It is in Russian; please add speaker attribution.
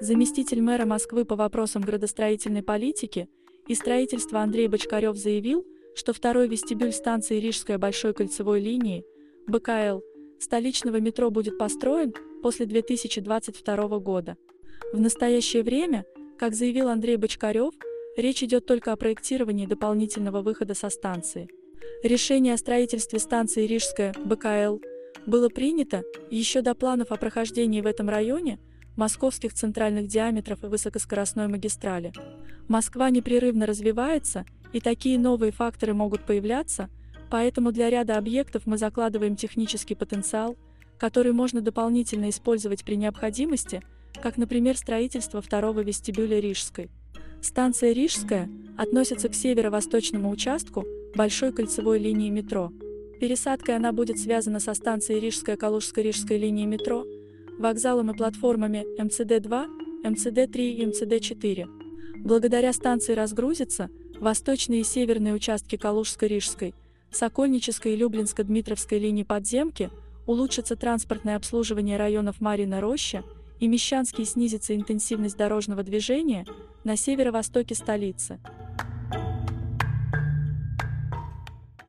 Speaker 1: заместитель мэра Москвы по вопросам градостроительной политики и строительства Андрей Бочкарев заявил, что второй вестибюль станции Рижская большой кольцевой линии БКЛ столичного метро будет построен после 2022 года. В настоящее время, как заявил Андрей Бочкарев, речь идет только о проектировании дополнительного выхода со станции. Решение о строительстве станции Рижская БКЛ было принято еще до планов о прохождении в этом районе московских центральных диаметров и высокоскоростной магистрали. Москва непрерывно развивается, и такие новые факторы могут появляться, поэтому для ряда объектов мы закладываем технический потенциал, который можно дополнительно использовать при необходимости, как, например, строительство второго вестибюля Рижской. Станция Рижская относится к северо-восточному участку большой кольцевой линии метро. Пересадкой она будет связана со станцией Рижская Калужско-Рижской линии метро, вокзалом и платформами МЦД-2, МЦД-3 и МЦД-4. Благодаря станции разгрузится восточные и северные участки Калужско-Рижской, Сокольнической и Люблинско-Дмитровской линии подземки, улучшится транспортное обслуживание районов Марина Роща и Мещанский снизится интенсивность дорожного движения на северо-востоке столицы.